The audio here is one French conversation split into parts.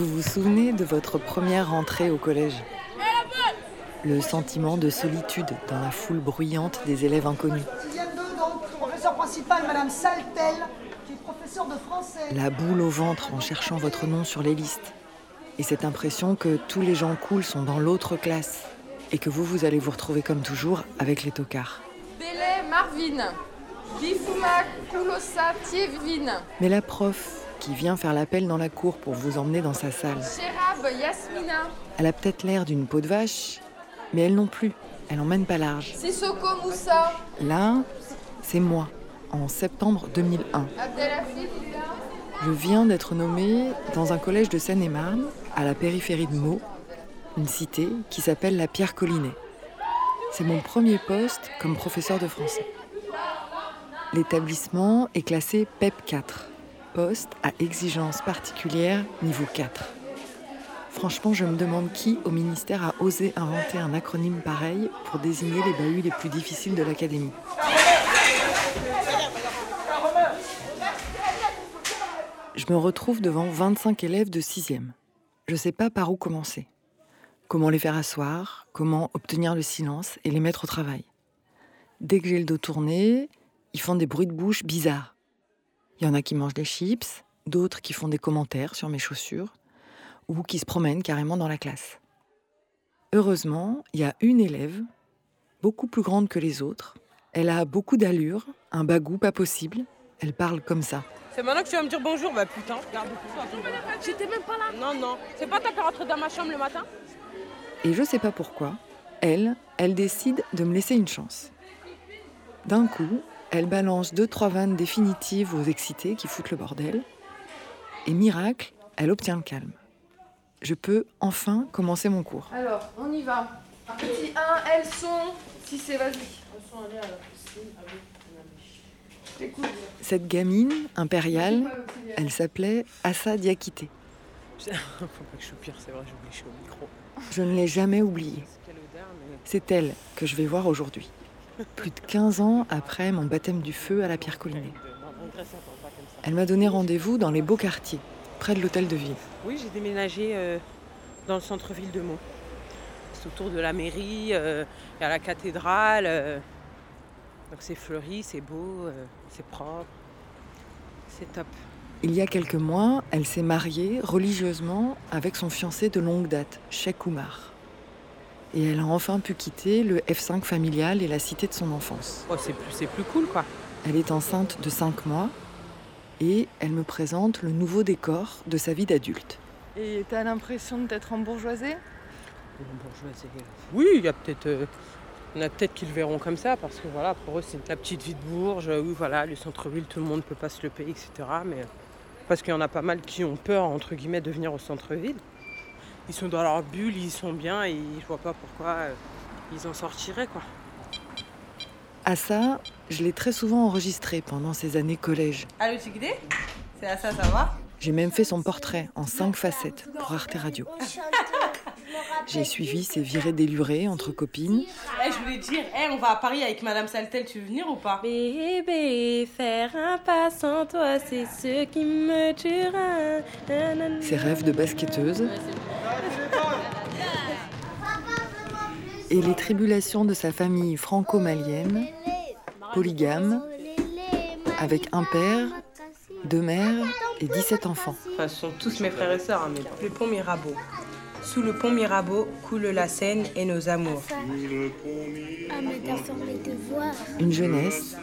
Vous vous souvenez de votre première rentrée au collège? Le sentiment de solitude dans la foule bruyante des élèves inconnus. La boule au ventre en cherchant votre nom sur les listes. Et cette impression que tous les gens cool sont dans l'autre classe. Et que vous, vous allez vous retrouver comme toujours avec les tocards. Belay Marvin. Tievin. Mais la prof, qui vient faire l'appel dans la cour pour vous emmener dans sa salle. Yasmina. Elle a peut-être l'air d'une peau de vache, mais elle non plus. Elle emmène pas large. Sissoko Moussa. Là, c'est moi, en septembre 2001. Je viens d'être nommée dans un collège de Seine-et-Marne, à la périphérie de Meaux, une cité qui s'appelle la Pierre Collinet. C'est mon premier poste comme professeur de français. L'établissement est classé PEP 4, poste à exigence particulière niveau 4. Franchement, je me demande qui au ministère a osé inventer un acronyme pareil pour désigner les bahuts les plus difficiles de l'académie. Je me retrouve devant 25 élèves de 6e. Je ne sais pas par où commencer. Comment les faire asseoir, comment obtenir le silence et les mettre au travail. Dès que j'ai le dos tourné, ils font des bruits de bouche bizarres. Il y en a qui mangent des chips, d'autres qui font des commentaires sur mes chaussures, ou qui se promènent carrément dans la classe. Heureusement, il y a une élève, beaucoup plus grande que les autres. Elle a beaucoup d'allure, un bagou pas possible. Elle parle comme ça. C'est maintenant que tu vas me dire bonjour Bah putain, regarde J'étais même pas là. Non, non. C'est pas ta peur dans ma chambre le matin? Et je sais pas pourquoi, elle, elle décide de me laisser une chance. D'un coup, elle balance deux, trois vannes définitives aux excités qui foutent le bordel. Et miracle, elle obtient le calme. Je peux enfin commencer mon cours. Alors, on y va. Petit 1, elles sont. Si c'est, vas-y. Elles sont allées à la piscine avec Cette gamine impériale, elle s'appelait Assa Diakité. Faut pas que je soupire, c'est vrai, j'oublie, je suis au micro. Je ne l'ai jamais oubliée. C'est elle que je vais voir aujourd'hui plus de 15 ans après mon baptême du feu à la Pierre Collinet. Elle m'a donné rendez-vous dans les beaux quartiers, près de l'hôtel de ville. Oui, j'ai déménagé euh, dans le centre-ville de Meaux. C'est autour de la mairie, euh, il y a la cathédrale. Euh. donc c'est fleuri, c'est beau, c'est propre. C'est top. Il y a quelques mois, elle s'est mariée religieusement avec son fiancé de longue date, Sheikh Oumar et elle a enfin pu quitter le F5 familial et la cité de son enfance. Oh, c'est plus, plus cool quoi. Elle est enceinte de 5 mois et elle me présente le nouveau décor de sa vie d'adulte. Et t'as l'impression d'être en bourgeoisie bourgeoisie. Oui, il y a peut-être. Euh, a peut-être qu'ils le verront comme ça, parce que voilà, pour eux, c'est la petite vie de Bourges, oui, voilà, le centre-ville, tout le monde ne peut pas se le payer, etc. Mais parce qu'il y en a pas mal qui ont peur, entre guillemets, de venir au centre-ville ils sont dans leur bulle, ils sont bien et je vois pas pourquoi euh, ils en sortiraient quoi. À ça, je l'ai très souvent enregistré pendant ces années collège. Allô C'est à ça, ça va? J'ai même fait son portrait en cinq facettes pour Arte Radio. J'ai suivi ses virées délurées entre copines. Eh, je voulais dire, eh, on va à Paris avec Madame Saltel, tu veux venir ou pas? Bébé, faire un pas sans toi, c'est ce qui me tuera. Ses rêves de basketteuse. Et les tribulations de sa famille franco-malienne, polygame, avec un père, deux mères et 17 enfants. ce sont tous mes frères et sœurs, hein, mais le pont Mirabeau. Sous le pont Mirabeau coule la Seine et nos amours. Une jeunesse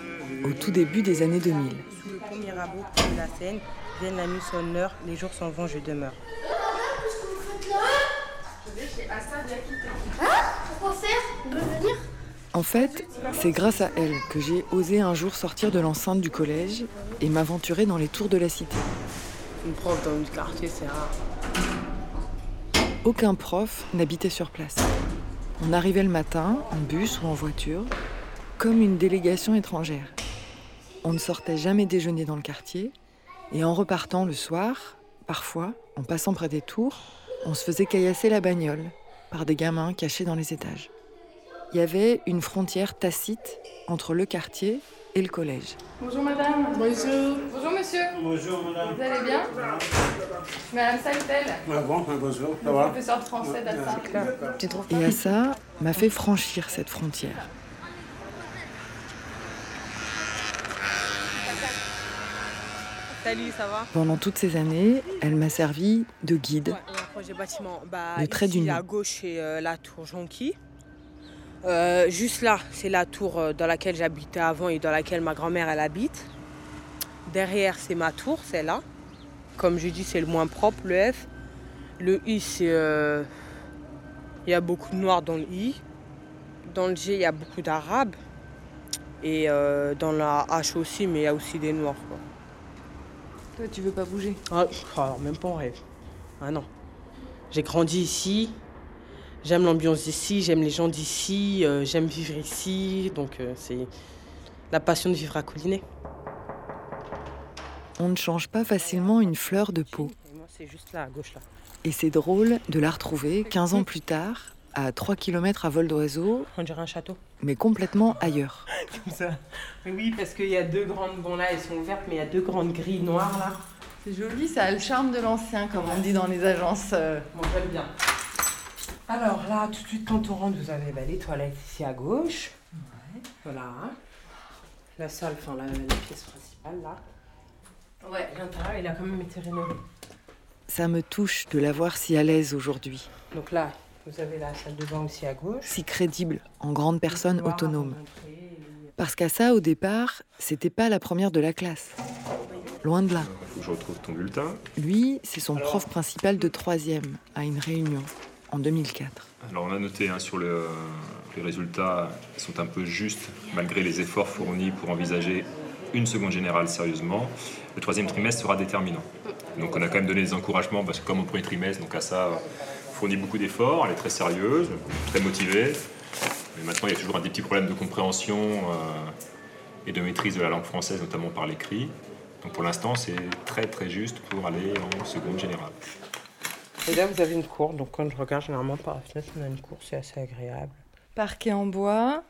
au tout début des années 2000. Sous le pont Mirabeau coule la Seine, viennent la nuit sonne l'heure, les jours s'en vont, je demeure. En fait, c'est grâce à elle que j'ai osé un jour sortir de l'enceinte du collège et m'aventurer dans les tours de la cité. Une prof dans le quartier, c'est rare. Aucun prof n'habitait sur place. On arrivait le matin, en bus ou en voiture, comme une délégation étrangère. On ne sortait jamais déjeuner dans le quartier, et en repartant le soir, parfois, en passant près des tours, on se faisait caillasser la bagnole par des gamins cachés dans les étages. Il y avait une frontière tacite entre le quartier et le collège. Bonjour madame. Bonjour. Bonjour monsieur. Bonjour madame. Vous allez bien? Madame Saltel, Ah bon, ah, bonjour, ça va? professeur de français d'Assa. Et Assa m'a fait franchir cette frontière. Salut, ça va? Pendant toutes ces années, elle m'a servi de guide. Ouais, bâtiment. Bah, Le trait ici, d'union. à gauche, c'est euh, la tour Jonqui. Euh, juste là, c'est la tour euh, dans laquelle j'habitais avant et dans laquelle ma grand-mère elle habite. Derrière, c'est ma tour, c'est là. Comme je dis, c'est le moins propre, le F. Le I, c'est. euh, Il y a beaucoup de noirs dans le I. Dans le G, il y a beaucoup d'arabes. Et euh, dans la H aussi, mais il y a aussi des noirs. Quoi. Toi, tu veux pas bouger? Ah, alors même pas en rêve. Ah non. J'ai grandi ici. J'aime l'ambiance d'ici, j'aime les gens d'ici, euh, j'aime vivre ici. Donc euh, c'est la passion de vivre à Coulinet. On ne change pas facilement une fleur de peau. Et moi c'est juste là, à gauche là. Et c'est drôle de la retrouver 15 ans plus tard, à 3 km à vol d'oiseau, On dirait un château. mais complètement ailleurs. Comme ça. Oui, parce qu'il y a deux grandes, bon là elles sont ouvertes, mais il y a deux grandes grilles noires là. C'est joli, ça a le charme de l'ancien, comme on dit dans les agences. euh. Bon, j'aime bien. Alors là, tout de suite quand on rentre, vous avez bah, les toilettes ici à gauche. Voilà. La salle, enfin la, la pièce principale là. Ouais, l'intérieur il a quand même été rénové. Ça me touche de la voir si à l'aise aujourd'hui, Donc là, vous avez la salle de bain aussi à gauche. si crédible, en grande personne autonome. Parce qu'à ça, au départ, c'était pas la première de la classe. Loin de là. Faut que je retrouve ton bulletin. Lui, c'est son prof principal de troisième à une réunion en 2004. Alors on a noté hein, sur le, les résultats sont un peu justes malgré les efforts fournis pour envisager une seconde générale sérieusement. Le troisième trimestre sera déterminant. Donc on a quand même donné des encouragements parce que comme au premier trimestre, donc à ça fournit beaucoup d'efforts, elle est très sérieuse, très motivée. Mais maintenant il y a toujours un des petits problèmes de compréhension euh, et de maîtrise de la langue française, notamment par l'écrit. Donc pour l'instant c'est très très juste pour aller en seconde générale. Et là, vous avez une cour. Donc quand je regarde généralement par la fenêtre, on a une cour, c'est assez agréable. Parquet en bois,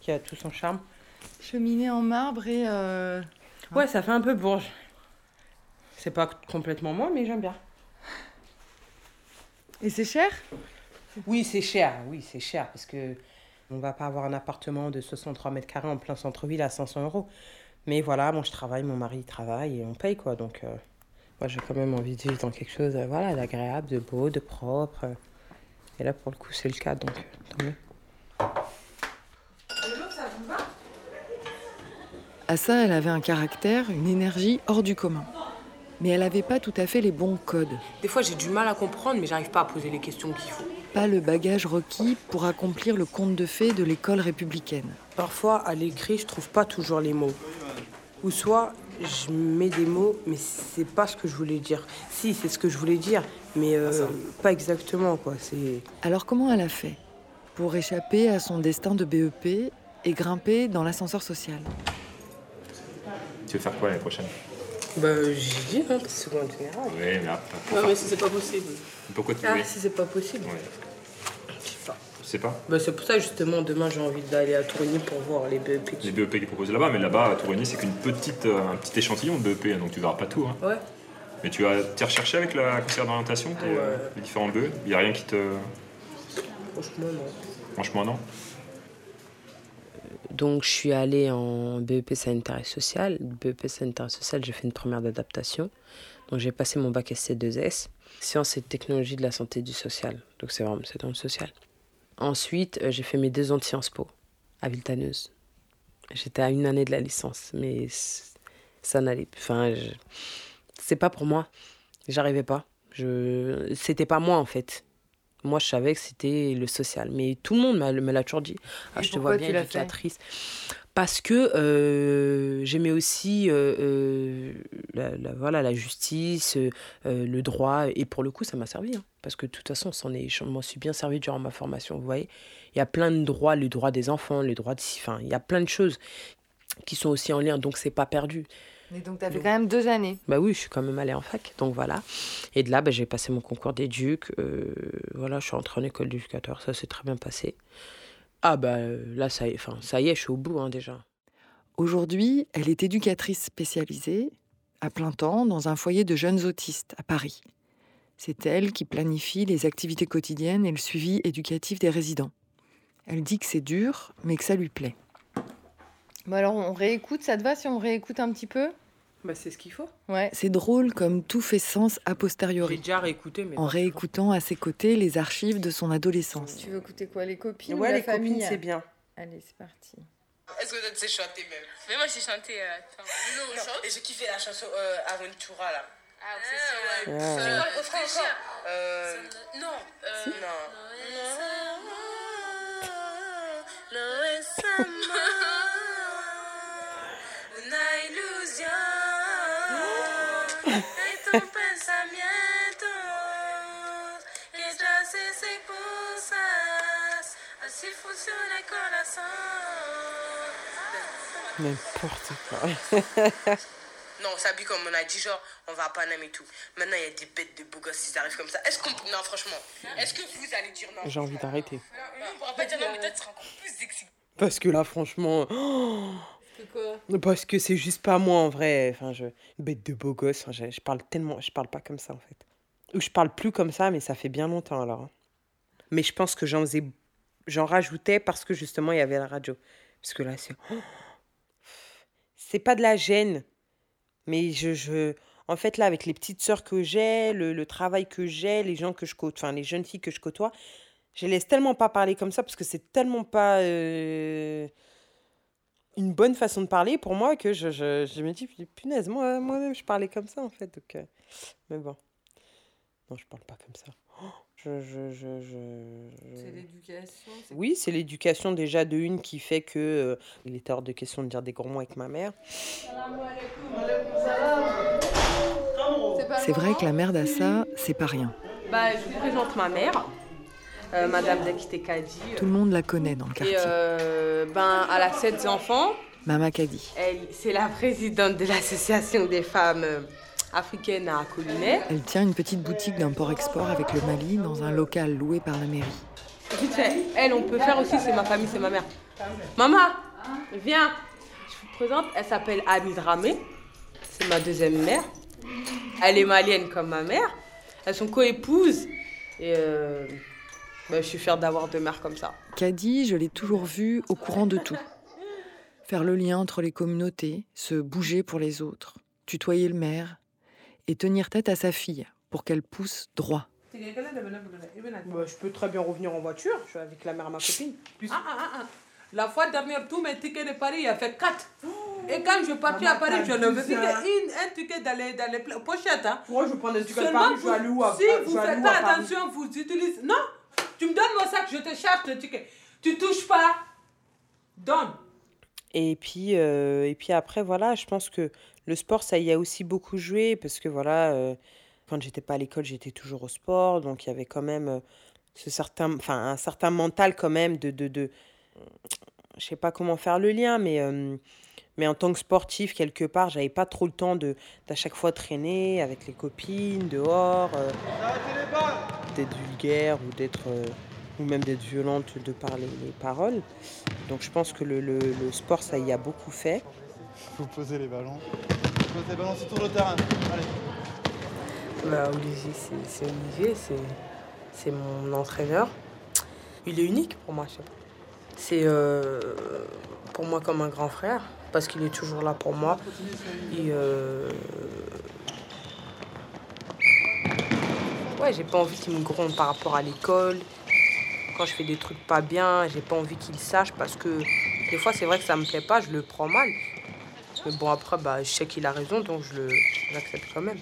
Qui a tout son charme. cheminée en marbre et. euh, Ouais, ça fait un peu bourge. C'est pas complètement moi, mais j'aime bien. Et c'est cher? Oui, c'est cher. Oui, c'est cher parce que on va pas avoir un appartement de 63 mètres carrés en plein centre-ville à 500 euros. Mais voilà, moi je travaille, mon mari il travaille et on paye quoi. Donc euh, moi j'ai quand même envie de vivre dans quelque chose euh, voilà, d'agréable, de beau, de propre. Et là pour le coup c'est le cas donc euh, tant mieux. À ça, elle avait un caractère, une énergie hors du commun. Mais elle n'avait pas tout à fait les bons codes, Des fois j'ai du mal à comprendre mais j'arrive pas à poser les questions qu'il faut. pas le bagage requis pour accomplir le conte de fées de l'école républicaine. Parfois, à l'écrit, je trouve pas toujours les mots. Ou soit, je mets des mots, mais c'est pas ce que je voulais dire. Si, c'est ce que je voulais dire, mais euh, pas exactement, quoi. C'est... Alors comment elle a fait pour échapper à son destin de BEP et grimper dans l'ascenseur social? Tu veux faire quoi l'année prochaine? Bah, j'ai dit, hein, seconde générale. Oui, mais après. Non, mais si c'est pas possible. Pourquoi tu Ah, oui. si c'est pas possible. Ouais. Je sais pas. Je sais pas. Bah, c'est pour ça, justement, demain, j'ai envie d'aller à Tourigny pour voir les BEP. qui- Les BEP qui proposent là-bas, mais là-bas à Tourigny, c'est qu'une petite, euh, un petit échantillon de BEP, donc tu verras pas tout. hein. Ouais. Mais tu as, t'es recherché avec la conseillère d'orientation tes, euh, les différents BE Il n'y a rien qui te. Franchement, non. Franchement, non. Donc, je suis allée en BEP sanitaire et social. BEP sanitaire et social, j'ai fait une première d'adaptation. Donc, j'ai passé mon bac SC2S, sciences et technologies de la santé et du social. Donc, c'est vraiment c'est dans le social. Ensuite, euh, j'ai fait mes deux ans de Sciences Po à Villetaneuse. J'étais à une année de la licence, mais ça n'allait plus. Enfin, je- c'est pas pour moi. J'arrivais pas. Je... C'était pas moi, en fait. Moi, je savais que c'était le social. Mais tout le monde me l'a toujours dit. Ah, je te vois bien fait? éducatrice. Parce que euh, j'aimais aussi euh, euh, la, la- voilà, la justice, euh, le droit. Et pour le coup, ça m'a servi. hein. parce que de toute façon, je m'en suis bien servi durant ma formation. Vous voyez, il y a plein de droits, le droit des enfants, le droit de. Enfin, il y a plein de choses qui sont aussi en lien. Donc, c'est pas perdu. Et donc, t'as fait quand même deux années. Bah oui, je suis quand même allée en fac, donc voilà. Et de là, bah, j'ai passé mon concours d'éduc. euh, voilà, je suis entrée en école d'éducateur, ça s'est très bien passé. Ah bah euh, là, ça y est, enfin, ça y est, je suis au bout hein, déjà. Aujourd'hui, elle est éducatrice spécialisée, à plein temps, dans un foyer de jeunes autistes à Paris. C'est elle qui planifie les activités quotidiennes et le suivi éducatif des résidents. Elle dit que c'est dur, mais que ça lui plaît. Bon alors on réécoute, ça te va si on réécoute un petit peu? Bah, c'est ce qu'il faut. Ouais. C'est drôle comme tout fait sens a J'ai posteriori, déjà réécouté, mais. en réécoutant à ses côtés les archives de son adolescence. Tu veux écouter quoi Les copines toujours. ou Ouais, la les famille copines, c'est bien. Allez, c'est parti. Est-ce que tu sais chanter même? Mais moi j'ai chanté. euh, attends. Non, et je kiffais la chanson euh, Aventura là. Ah, obsession. ouais. Ah. C'est refrain Obsession. encore euh, Non. Euh, Non. No es amor, una ilusión de tu pensamiento que traces y cosas, así funciona el corazón. N'importe quoi. Non, on s'habille comme on a dit, genre, on va à Paname et tout. Maintenant, il y a des bêtes de beaux gosses, ils arrivent comme ça. Est-ce qu'on. Non, franchement, est-ce que vous allez dire non? J'ai envie d'arrêter. On pourra pas dire non, mais toi, tu seras encore plus sexy. Parce que là, franchement. oh, Parce que c'est juste pas moi en vrai. Enfin, je... Bête de beau gosse. je, parle tellement. Je parle pas comme ça en fait. Ou je parle plus comme ça, mais ça fait bien longtemps alors. hein. Mais je pense que j'en. J'en rajoutais parce que justement il y avait la radio. Parce que là, c'est. oh, C'est pas de la gêne. Mais je, je. En fait, là, avec les petites sœurs que j'ai, le, le travail que j'ai, les gens que je côtoie, enfin, les jeunes filles que je côtoie, je les laisse tellement pas parler comme ça parce que c'est tellement pas. euh, une bonne façon de parler pour moi que je, je, je me dis, punaise, moi, moi-même, je parlais comme ça, en fait. Donc, euh, mais bon. Non, je parle pas comme ça. Je, je, je, je- je- l'éducation. Oui, c'est l'éducation déjà de une qui fait que euh, il était hors de question de dire des gros mots avec ma mère. C'est vrai que la mère d'Assa, c'est pas rien. Bah, je vous présente ma mère, euh, Madame Dakite Kadi. Tout le monde la connaît dans le quartier. euh, ben, elle a sept enfants. Mama Kadi. Elle, c'est la présidente de l'association des femmes euh, africaines à Colinet. Elle tient une petite boutique d'import-export avec le Mali dans un local loué par la mairie. Vite fait, elle, on peut faire aussi, c'est ma famille, c'est ma mère. Maman, viens. Je vous présente, elle s'appelle Annie Dramé. C'est ma deuxième mère. Elle est malienne comme ma mère. Elles sont co-épouses. Et euh, ben, je suis fière d'avoir deux mères comme ça. Kadi, je l'ai toujours vue au courant de tout. Faire le lien entre les communautés, se bouger pour les autres, tutoyer le maire et tenir tête à sa fille pour qu'elle pousse droit. Bah, je peux très bien revenir en voiture. Je suis avec la mère à ma copine. Ah, ah, ah, ah. La fois dernière, tous mes tickets de Paris, il a fait 4. Et quand je partais à Paris, je ne une, un ticket dans les, dans les pochettes. Hein. Pourquoi je prends des à Seulement, Paris Je vais aller où à- si vous faites pas attention, vous utilisez. Non, tu me donnes mon sac, je te charge le ticket. Tu touches pas. Donne. Et puis, euh, et puis après, voilà, je pense que le sport, ça y a aussi beaucoup joué parce que voilà, euh, quand j'étais pas à l'école, j'étais toujours au sport, donc il y avait quand même euh, ce certain, enfin, un certain mental quand même de, de, de, je sais pas comment faire le lien, mais, euh, mais en tant que sportif, quelque part, j'avais pas trop le temps de d'à chaque fois traîner avec les copines, dehors, euh, d'être vulgaire ou d'être, euh, ou même d'être violente de par les, les paroles. Donc je pense que le, le- le sport, ça y a beaucoup fait. Faut poser les ballons. Faut poser les ballons sur tout le terrain. Allez. Bah, Olivier, c'est c'est Olivier, c'est c'est mon entraîneur. Il est unique pour moi, je sais pas. C'est euh, pour moi comme un grand frère, parce qu'il est toujours là pour moi. Et euh, ouais, j'ai pas envie qu'il me gronde par rapport à l'école. Quand je fais des trucs pas bien, j'ai pas envie qu'il sache parce que des fois c'est vrai que ça me plaît pas, je le prends mal. Mais bon après bah je sais qu'il a raison donc je le j'accepte quand même.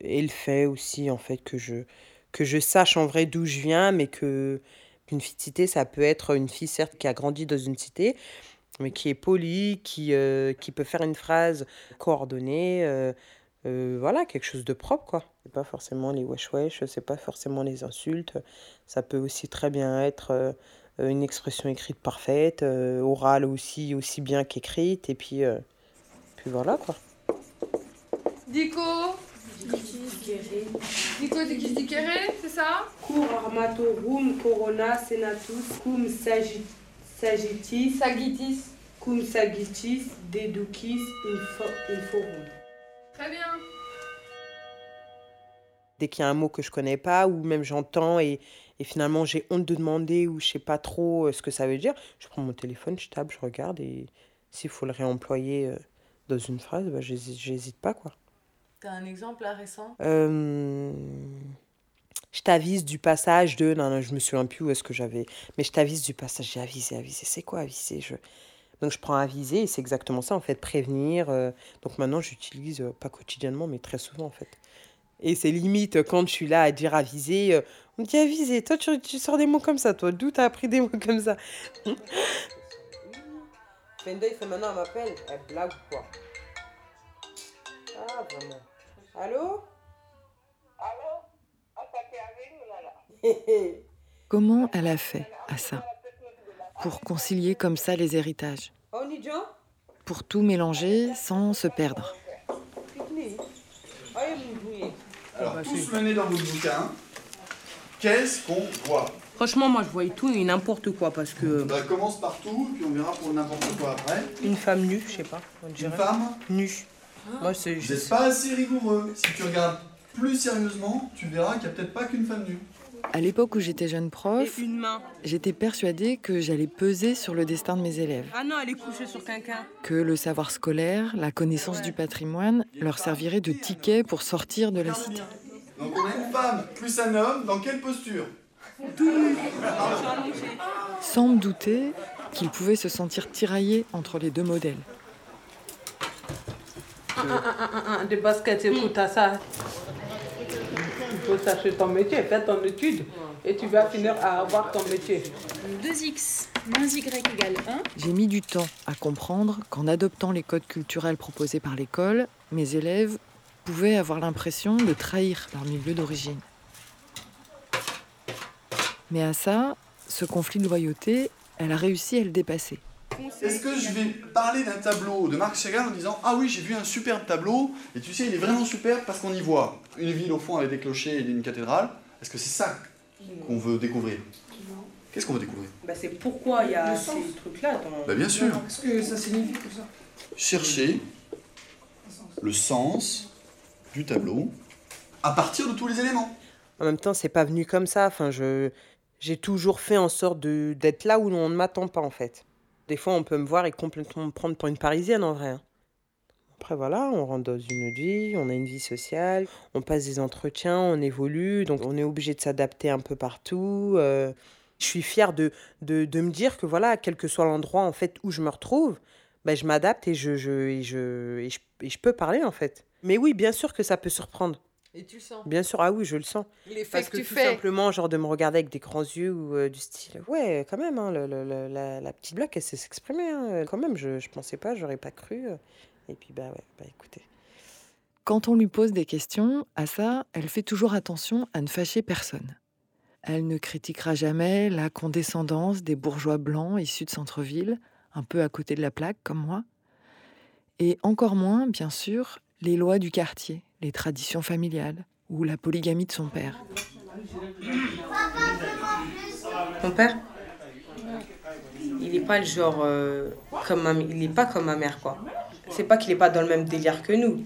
et le fait aussi en fait que je que je sache en vrai d'où je viens mais que qu'une fille de cité ça peut être une fille certes qui a grandi dans une cité mais qui est polie qui euh, qui peut faire une phrase coordonnée euh, euh, voilà quelque chose de propre quoi. C'est pas forcément les wesh wesh c'est pas forcément les insultes. Ça peut aussi très bien être euh, une expression écrite parfaite euh, orale aussi aussi bien qu'écrite et puis euh, puis voilà quoi. Dico, Dis-toi Dikis Dikere, c'est ça? Cum armatorum corona senatus cum sagit- sagittis Sagitis. cum sagitis deducis info- inforum. Très bien. Dès qu'il y a un mot que je connais pas ou même j'entends et, et finalement j'ai honte de demander ou je sais pas trop euh, ce que ça veut dire, je prends mon téléphone, je tape, je regarde et s'il faut le réemployer euh, dans une phrase, bah, j'hésite j'hésite pas quoi. T'as un exemple là récent? Euh, je t'avise du passage de. Non, non, je me souviens plus où est-ce que j'avais. Mais je t'avise du passage. J'ai avisé, avisé. C'est quoi aviser je... Donc je prends aviser et c'est exactement ça en fait, prévenir. euh, Donc maintenant j'utilise, euh, pas quotidiennement, mais très souvent en fait. Et c'est limite euh, quand je suis là à dire aviser. euh, on me dit aviser. Toi tu, tu sors des mots comme ça, toi. D'où t'as appris des mots comme ça? Fenda, il fait maintenant, elle m'appelle. Elle blague ou quoi? Ah, vraiment. Allô? Comment elle a fait à ça Pour concilier comme ça les héritages? Pour tout mélanger sans se perdre Alors, tous menés dans votre bouquin, qu'est-ce qu'on voit? Franchement, moi je voyais tout et n'importe quoi parce que. Bah, commence par tout, puis on verra pour n'importe quoi après. Une femme nue, je sais pas. On Une femme? Nue. Moi c'est. Vous n'êtes pas assez rigoureux. Si tu regardes plus sérieusement, tu verras qu'il n'y a peut-être pas qu'une femme nue. À l'époque où j'étais jeune prof, j'étais persuadée que j'allais peser sur le destin de mes élèves, Ah non, elle est couchée sur quelqu'un. que le savoir scolaire, la connaissance du patrimoine leur servirait de ticket pour sortir de la cité. Donc on a une femme plus un homme, dans quelle posture? Sans me douter qu'ils pouvaient se sentir tiraillés entre les deux modèles. Des baskets, écoute à ça. Il faut chercher ton métier, fais ton étude et tu vas finir à avoir ton métier. 2x moins y égale 1. J'ai mis du temps à comprendre qu'en adoptant les codes culturels proposés par l'école, mes élèves pouvaient avoir l'impression de trahir leur milieu d'origine. Mais à ça, ce conflit de loyauté, elle a réussi à le dépasser. Est-ce que je vais parler d'un tableau de Marc Chagall en disant Ah oui, j'ai vu un superbe tableau, et tu sais, il est vraiment superbe parce qu'on y voit une ville au fond avec des clochers et une cathédrale Est-ce que c'est ça qu'on veut découvrir? Qu'est-ce qu'on veut découvrir? Bah, c'est pourquoi il y a ces trucs-là dans. Bah, bien sûr. Qu'est-ce que ça signifie tout ça Chercher le sens du tableau à partir de tous les éléments. En même temps, c'est pas venu comme ça. Enfin, je j'ai toujours fait en sorte de d'être là où on ne m'attend pas en fait. Des fois, on peut me voir et complètement me prendre pour une Parisienne en vrai. hein. Après voilà, on rentre dans une autre vie, on a une vie sociale, on passe des entretiens, on évolue, donc on est obligé de s'adapter un peu partout. euh. je suis fière de, de, de me dire que voilà, quel que soit l'endroit en fait où je me retrouve, ben, je m'adapte et je, je, et, je, et, je, et je peux parler en fait. Mais oui, bien sûr que ça peut surprendre. Et tu le sens Bien sûr, ah oui, je le sens. L'effet Parce que que, tu tout fais. simplement, genre de me regarder avec des grands yeux ou euh, du style, ouais, quand même, hein, le- le- le- la, la petite blague, elle sait s'exprimer, hein, quand même, je, je pensais pas, j'aurais pas cru. euh. Et puis, bah ouais, bah écoutez. Quand on lui pose des questions, à ça, elle fait toujours attention à ne fâcher personne. Elle ne critiquera jamais la condescendance des bourgeois blancs issus de centre-ville, un peu à côté de la plaque comme moi. Et encore moins, bien sûr, les lois du quartier, les traditions familiales ou la polygamie de son père. Mon père Il n'est pas le genre euh, comme ma, il est pas comme ma mère quoi. C'est pas qu'il est pas dans le même délire que nous.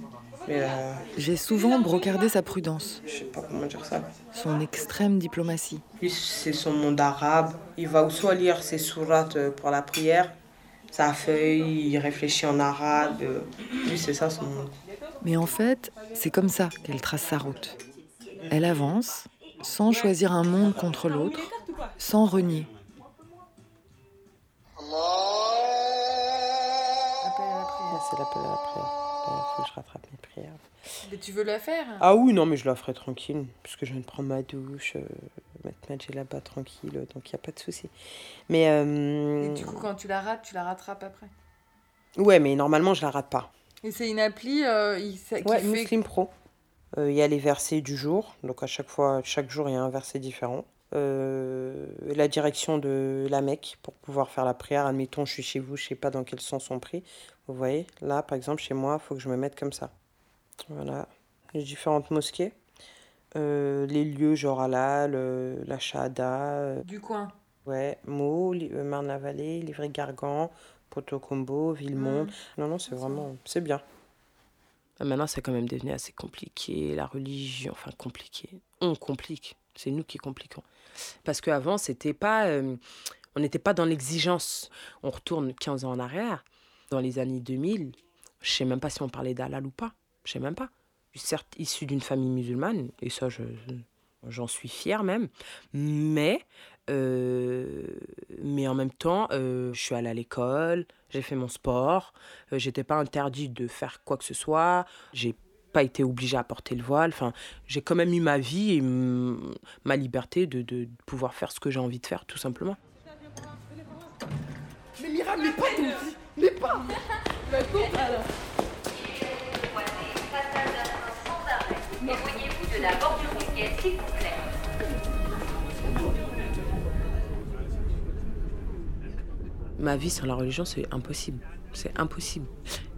Euh, J'ai souvent brocardé sa prudence, je sais pas comment dire ça. son extrême diplomatie. Lui c'est son monde arabe. Il va soit lire ses sourates euh, pour la prière, sa feuille, il réfléchit en arabe. Lui c'est ça son monde. Mais en fait, c'est comme ça qu'elle trace sa route. Elle avance sans choisir un monde contre l'autre, sans renier. Ah, c'est l'appel à la prière. Il faut que je rattrape mes prières. Mais tu veux la faire? Ah oui, non, mais je la ferai tranquille, puisque je viens de prendre ma douche, euh, mettre ma là-bas tranquille, donc il n'y a pas de souci. Mais. euh, Et du coup, quand tu la rates, tu la rattrapes après? Ouais, mais normalement, je la rate pas. Et c'est une appli euh, il- qui Ouais, fait... Muslim Pro. Euh, Il y a les versets du jour, donc à chaque fois, chaque jour, il y a un verset différent. Euh, la direction de la Mecque pour pouvoir faire la prière. Admettons, je suis chez vous, je sais pas dans quel sens on prie. Vous voyez, là, par exemple, chez moi, il faut que je me mette comme ça. Voilà. les différentes mosquées. Euh, les lieux genre Halal, euh, la Shahada. Du coin. Ouais, Meaux, Marne-la-Vallée, Livry-Gargan, Porto-Combo, Villemont. Mhm. Non, non, c'est vraiment, c'est bien. Ah, Maintenant, c'est quand même devenu assez compliqué, la religion, enfin compliqué. On complique, c'est nous qui compliquons. Parce qu'avant, c'était pas, euh, on n'était pas dans l'exigence. On retourne 15 ans en arrière, dans les années 2000, je sais même pas si on parlait d'halal ou pas, je sais même pas. Je suis certes issu d'une famille musulmane, et ça, je, j'en suis fière même, mais, euh, mais en même temps, euh, je suis allée à l'école, j'ai fait mon sport, euh, j'étais pas interdite de faire quoi que ce soit, j'ai pas été obligée à porter le voile, enfin, j'ai quand même eu ma vie et ma liberté de, de pouvoir faire ce que j'ai envie de faire, tout simplement. Mais Mira, mais pas ton fils Mais pas. Éloignez-vous de la bordure s'il vous plaît. Ma vie sans la religion, c'est impossible. C'est impossible.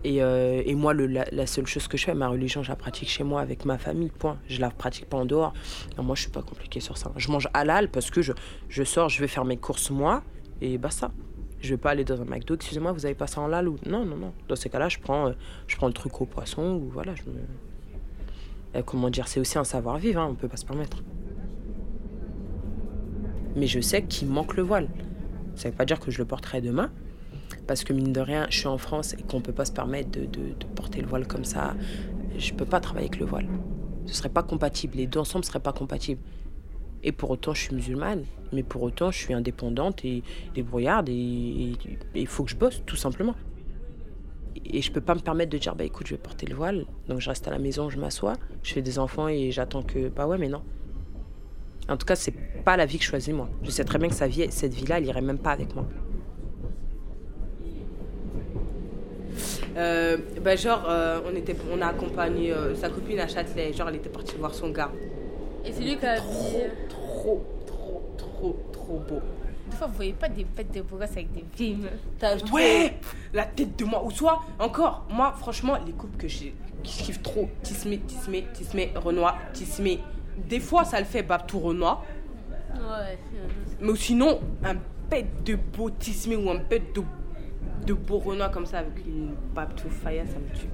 Et, euh, et moi, la, seule chose que je fais, ma religion, je la pratique chez moi avec ma famille, point. Je la pratique pas en dehors. Moi, je suis pas compliquée sur ça. Je mange halal parce que je, je sors, je vais faire mes courses moi, et basta. Je vais pas aller dans un McDo, excusez-moi, vous avez pas ça en halal ou... Non, non, non. Dans ces cas-là, je prends, euh, je prends le truc au poisson ou voilà. Euh, comment dire, c'est aussi un savoir-vivre, hein, on peut pas se permettre. Mais je sais qu'il manque le voile. Ça veut pas dire que je le porterai demain, parce que mine de rien, je suis en France et qu'on peut pas se permettre de, porter le voile comme ça. Je peux pas travailler avec le voile. Ce serait pas compatible. Les deux ensemble seraient pas compatibles. Et pour autant, je suis musulmane. Mais pour autant, je suis indépendante et débrouillarde. Et il faut que je bosse, tout simplement. Et je peux pas me permettre de dire, bah écoute, je vais porter le voile. Donc je reste à la maison, je m'assois, je fais des enfants et j'attends que. Bah ouais, mais non. En tout cas, c'est pas la vie que je choisis moi. Je sais très bien que sa vie, cette vie-là, elle irait même pas avec moi. Euh, bah genre, euh, on, était, on a accompagné euh, sa copine à Châtelet. Genre, elle était partie voir son gars. Et c'est lui qui a dit. Trop, trop, trop, trop beau. Des fois, vous voyez pas des bêtes de beaux gosses avec des vieilles meufs. Ouais La tête de moi. Ou soit, encore, moi, franchement, les couples que j'ai- que je kiffe trop, Tismé, Tismé, Tismé, Renoir, Tismé. Des fois, ça le fait Babtou Renoir. Ouais. Mais sinon, un bête de beau Tismé ou un bête de, de beau Renoir comme ça avec une Babtou Faya, ça me tue.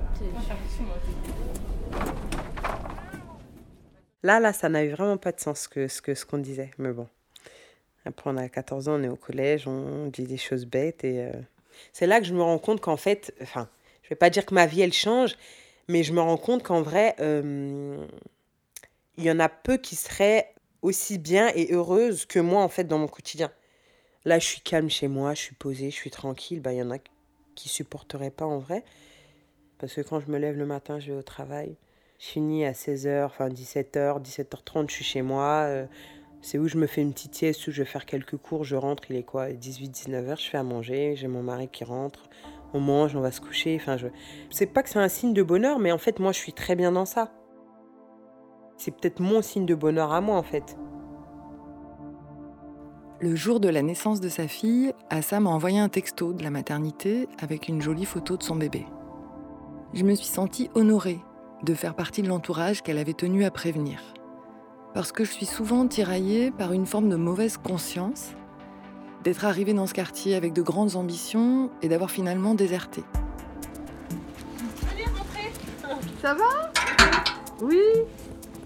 Là, là, ça n'avait vraiment pas de sens que ce que ce qu'on disait. Mais bon. Après, on a 14 ans, on est au collège, on dit des choses bêtes. Et euh, c'est là que je me rends compte qu'en fait, enfin, je vais pas dire que ma vie, elle change, mais je me rends compte qu'en vrai, euh, il y en a peu qui seraient aussi bien et heureuses que moi, en fait, dans mon quotidien. Là, je suis calme chez moi, je suis posée, je suis tranquille. Bah, il y en a qui supporteraient pas en vrai. Parce que quand je me lève le matin, je vais au travail. Je finis à 16h, enfin 17h, 17h30, je suis chez moi. euh, c'est où je me fais une petite sieste, où je vais faire quelques cours. Je rentre, il est quoi 18-19h, je fais à manger. J'ai mon mari qui rentre. On mange, on va se coucher. Enfin, je... C'est pas que c'est un signe de bonheur, mais en fait, moi, je suis très bien dans ça. C'est peut-être mon signe de bonheur à moi, en fait. Le jour de la naissance de sa fille, Assa m'a envoyé un texto de la maternité avec une jolie photo de son bébé. Je me suis sentie honorée de faire partie de l'entourage qu'elle avait tenu à prévenir. Parce que je suis souvent tiraillée par une forme de mauvaise conscience d'être arrivée dans ce quartier avec de grandes ambitions et d'avoir finalement déserté. Allez, rentrez Ça va? Oui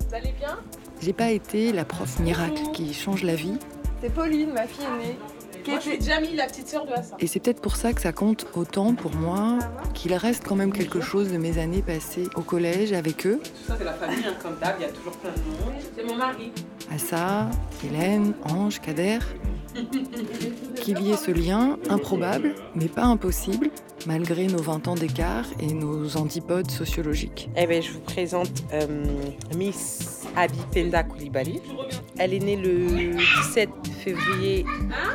Vous allez bien J'ai pas été la prof miracle qui change la vie, C'est Pauline, ma fille aînée. Moi, je suis Jamie, la petite sœur de Hassan. et c'est peut-être pour ça que ça compte autant pour moi qu'il reste quand même quelque chose de mes années passées au collège avec eux, Tout ça, c'est la famille, hein, comme d'hab, il y a toujours plein de monde. C'est mon mari. Assa, Hélène, Ange, Kader, qu'il y ait ce lien improbable, mais pas impossible, malgré nos 20 ans d'écart et nos antipodes sociologiques. Eh bien, je vous présente euh, Miss Abipenda Koulibaly. Elle est née le 17 février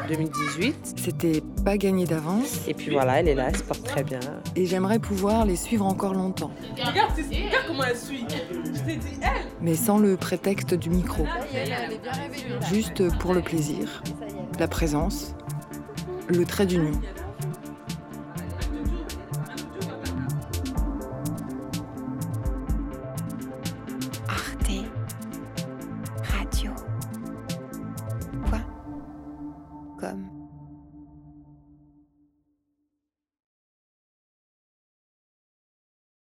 2018. C'était pas gagné d'avance. Et puis voilà, elle est là, elle se porte très bien. Et j'aimerais pouvoir les suivre encore longtemps, Regarde, regarde comment elle suit. Je t'ai dit, elle. mais sans le prétexte du micro. Réveillée. Juste pour le plaisir, la présence, le trait d'union.